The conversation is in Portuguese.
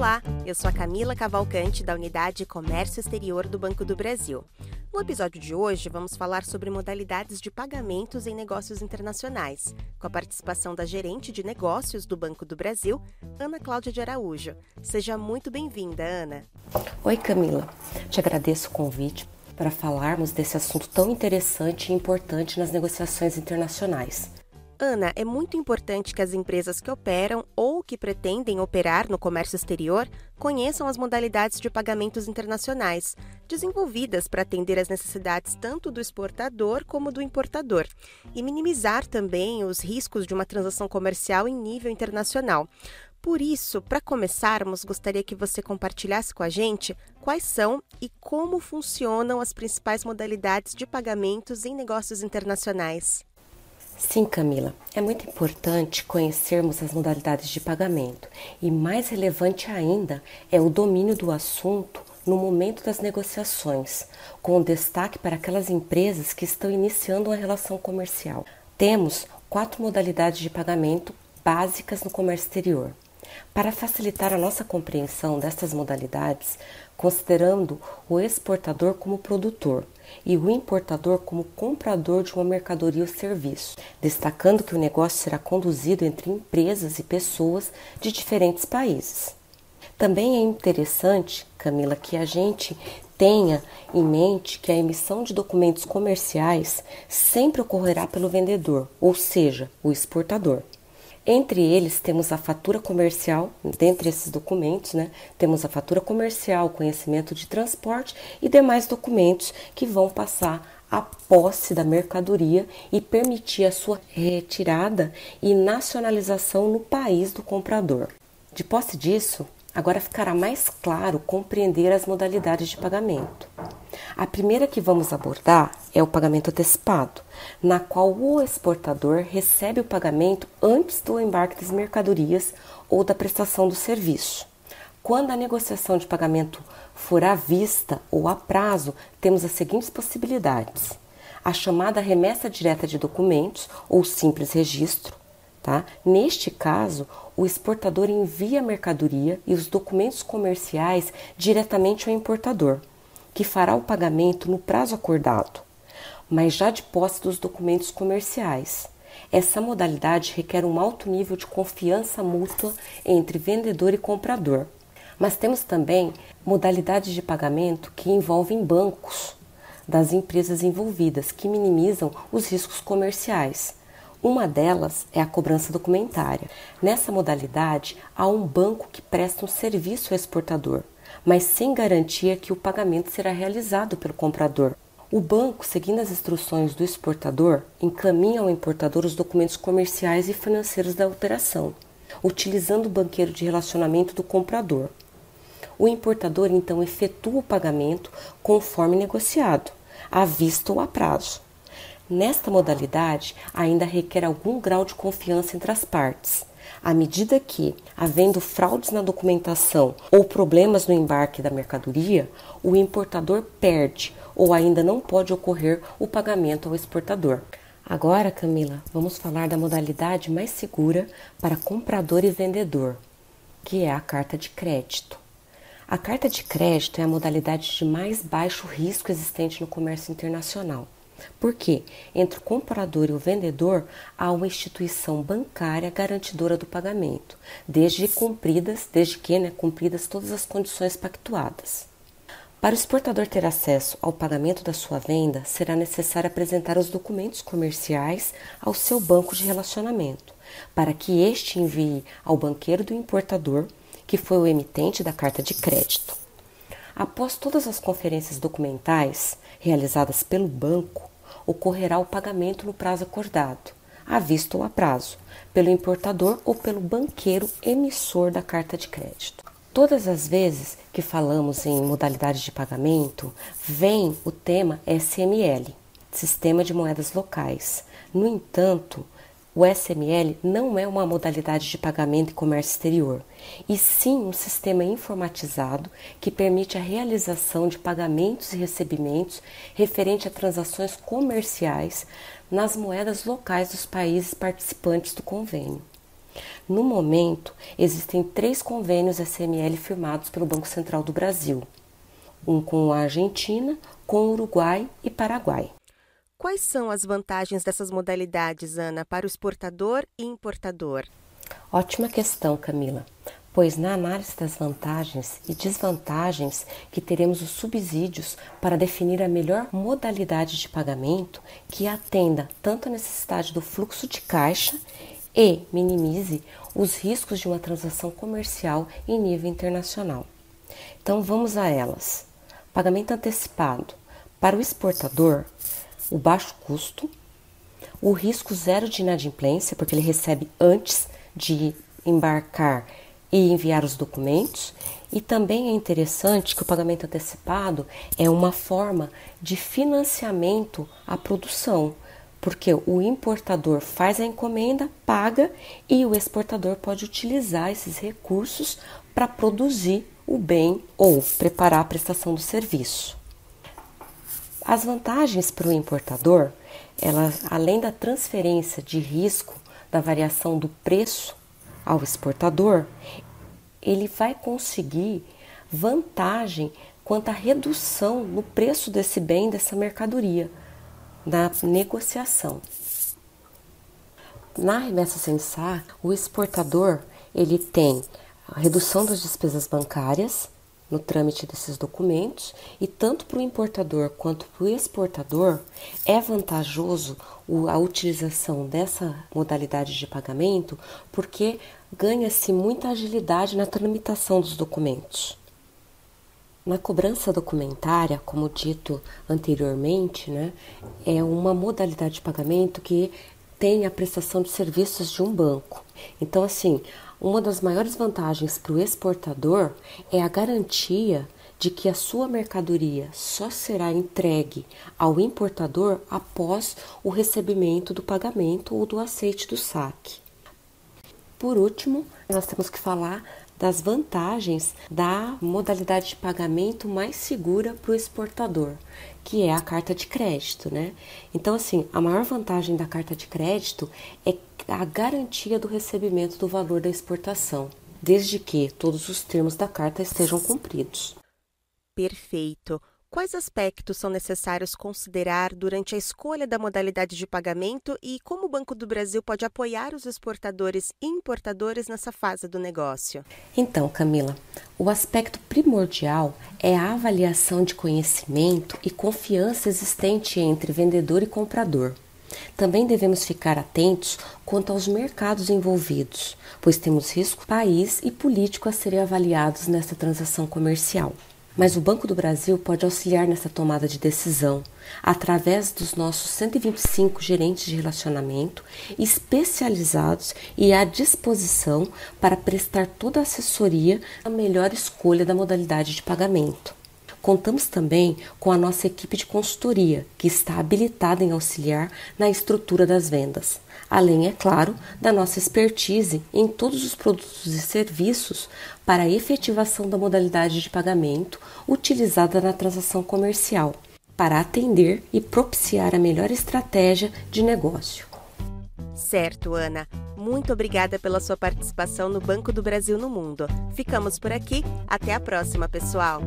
Olá, eu sou a Camila Cavalcante da Unidade Comércio Exterior do Banco do Brasil. No episódio de hoje, vamos falar sobre modalidades de pagamentos em negócios internacionais, com a participação da gerente de negócios do Banco do Brasil, Ana Cláudia de Araújo. Seja muito bem-vinda, Ana. Oi, Camila. Te agradeço o convite para falarmos desse assunto tão interessante e importante nas negociações internacionais. Ana, é muito importante que as empresas que operam ou que pretendem operar no comércio exterior conheçam as modalidades de pagamentos internacionais, desenvolvidas para atender às necessidades tanto do exportador como do importador, e minimizar também os riscos de uma transação comercial em nível internacional. Por isso, para começarmos, gostaria que você compartilhasse com a gente quais são e como funcionam as principais modalidades de pagamentos em negócios internacionais. Sim, Camila, é muito importante conhecermos as modalidades de pagamento e, mais relevante ainda, é o domínio do assunto no momento das negociações, com destaque para aquelas empresas que estão iniciando uma relação comercial. Temos quatro modalidades de pagamento básicas no comércio exterior. Para facilitar a nossa compreensão destas modalidades, considerando o exportador como produtor e o importador como comprador de uma mercadoria ou serviço, destacando que o negócio será conduzido entre empresas e pessoas de diferentes países. Também é interessante, Camila, que a gente tenha em mente que a emissão de documentos comerciais sempre ocorrerá pelo vendedor, ou seja, o exportador. Entre eles temos a fatura comercial, dentre esses documentos, né, temos a fatura comercial, conhecimento de transporte e demais documentos que vão passar a posse da mercadoria e permitir a sua retirada e nacionalização no país do comprador. De posse disso, agora ficará mais claro compreender as modalidades de pagamento. A primeira que vamos abordar é o pagamento antecipado, na qual o exportador recebe o pagamento antes do embarque das mercadorias ou da prestação do serviço. Quando a negociação de pagamento for à vista ou a prazo, temos as seguintes possibilidades: a chamada remessa direta de documentos ou simples registro. Tá? Neste caso, o exportador envia a mercadoria e os documentos comerciais diretamente ao importador que fará o pagamento no prazo acordado, mas já de posse dos documentos comerciais. Essa modalidade requer um alto nível de confiança mútua entre vendedor e comprador. Mas temos também modalidades de pagamento que envolvem bancos das empresas envolvidas, que minimizam os riscos comerciais. Uma delas é a cobrança documentária. Nessa modalidade, há um banco que presta um serviço ao exportador mas sem garantia que o pagamento será realizado pelo comprador. O banco, seguindo as instruções do exportador, encaminha ao importador os documentos comerciais e financeiros da operação, utilizando o banqueiro de relacionamento do comprador. O importador então efetua o pagamento conforme negociado, à vista ou a prazo. Nesta modalidade, ainda requer algum grau de confiança entre as partes à medida que, havendo fraudes na documentação ou problemas no embarque da mercadoria, o importador perde ou ainda não pode ocorrer o pagamento ao exportador. Agora, Camila, vamos falar da modalidade mais segura para comprador e vendedor, que é a carta de crédito. A carta de crédito é a modalidade de mais baixo risco existente no comércio internacional. Porque entre o comprador e o vendedor há uma instituição bancária garantidora do pagamento, desde cumpridas, desde que né, cumpridas todas as condições pactuadas. Para o exportador ter acesso ao pagamento da sua venda, será necessário apresentar os documentos comerciais ao seu banco de relacionamento, para que este envie ao banqueiro do importador, que foi o emitente da carta de crédito. Após todas as conferências documentais realizadas pelo banco, ocorrerá o pagamento no prazo acordado, à vista ou a prazo, pelo importador ou pelo banqueiro emissor da carta de crédito. Todas as vezes que falamos em modalidades de pagamento, vem o tema SML, Sistema de Moedas Locais. No entanto, o SML não é uma modalidade de pagamento e comércio exterior, e sim um sistema informatizado que permite a realização de pagamentos e recebimentos referente a transações comerciais nas moedas locais dos países participantes do convênio. No momento, existem três convênios SML firmados pelo Banco Central do Brasil: um com a Argentina, com o Uruguai e Paraguai. Quais são as vantagens dessas modalidades, Ana, para o exportador e importador? Ótima questão, Camila pois na análise das vantagens e desvantagens que teremos os subsídios para definir a melhor modalidade de pagamento que atenda tanto a necessidade do fluxo de caixa e minimize os riscos de uma transação comercial em nível internacional. Então vamos a elas. Pagamento antecipado. Para o exportador, o baixo custo, o risco zero de inadimplência, porque ele recebe antes de embarcar e enviar os documentos. E também é interessante que o pagamento antecipado é uma forma de financiamento à produção, porque o importador faz a encomenda, paga e o exportador pode utilizar esses recursos para produzir o bem ou preparar a prestação do serviço. As vantagens para o importador, elas, além da transferência de risco da variação do preço ao exportador, ele vai conseguir vantagem quanto à redução no preço desse bem, dessa mercadoria, na negociação. Na remessa sem o exportador ele tem a redução das despesas bancárias, no trâmite desses documentos e tanto para o importador quanto para o exportador é vantajoso a utilização dessa modalidade de pagamento porque ganha-se muita agilidade na tramitação dos documentos. Na cobrança documentária, como dito anteriormente, né, é uma modalidade de pagamento que tem a prestação de serviços de um banco. Então, assim, uma das maiores vantagens para o exportador é a garantia de que a sua mercadoria só será entregue ao importador após o recebimento do pagamento ou do aceite do saque. Por último, nós temos que falar das vantagens da modalidade de pagamento mais segura para o exportador, que é a carta de crédito, né? Então, assim, a maior vantagem da carta de crédito é a garantia do recebimento do valor da exportação, desde que todos os termos da carta estejam cumpridos. Perfeito. Quais aspectos são necessários considerar durante a escolha da modalidade de pagamento e como o Banco do Brasil pode apoiar os exportadores e importadores nessa fase do negócio? Então, Camila, o aspecto primordial é a avaliação de conhecimento e confiança existente entre vendedor e comprador. Também devemos ficar atentos quanto aos mercados envolvidos, pois temos risco país e político a serem avaliados nesta transação comercial. Mas o Banco do Brasil pode auxiliar nessa tomada de decisão através dos nossos 125 gerentes de relacionamento especializados e à disposição para prestar toda a assessoria a melhor escolha da modalidade de pagamento. Contamos também com a nossa equipe de consultoria, que está habilitada em auxiliar na estrutura das vendas, além, é claro, da nossa expertise em todos os produtos e serviços para a efetivação da modalidade de pagamento utilizada na transação comercial, para atender e propiciar a melhor estratégia de negócio. Certo, Ana. Muito obrigada pela sua participação no Banco do Brasil no Mundo. Ficamos por aqui. Até a próxima, pessoal.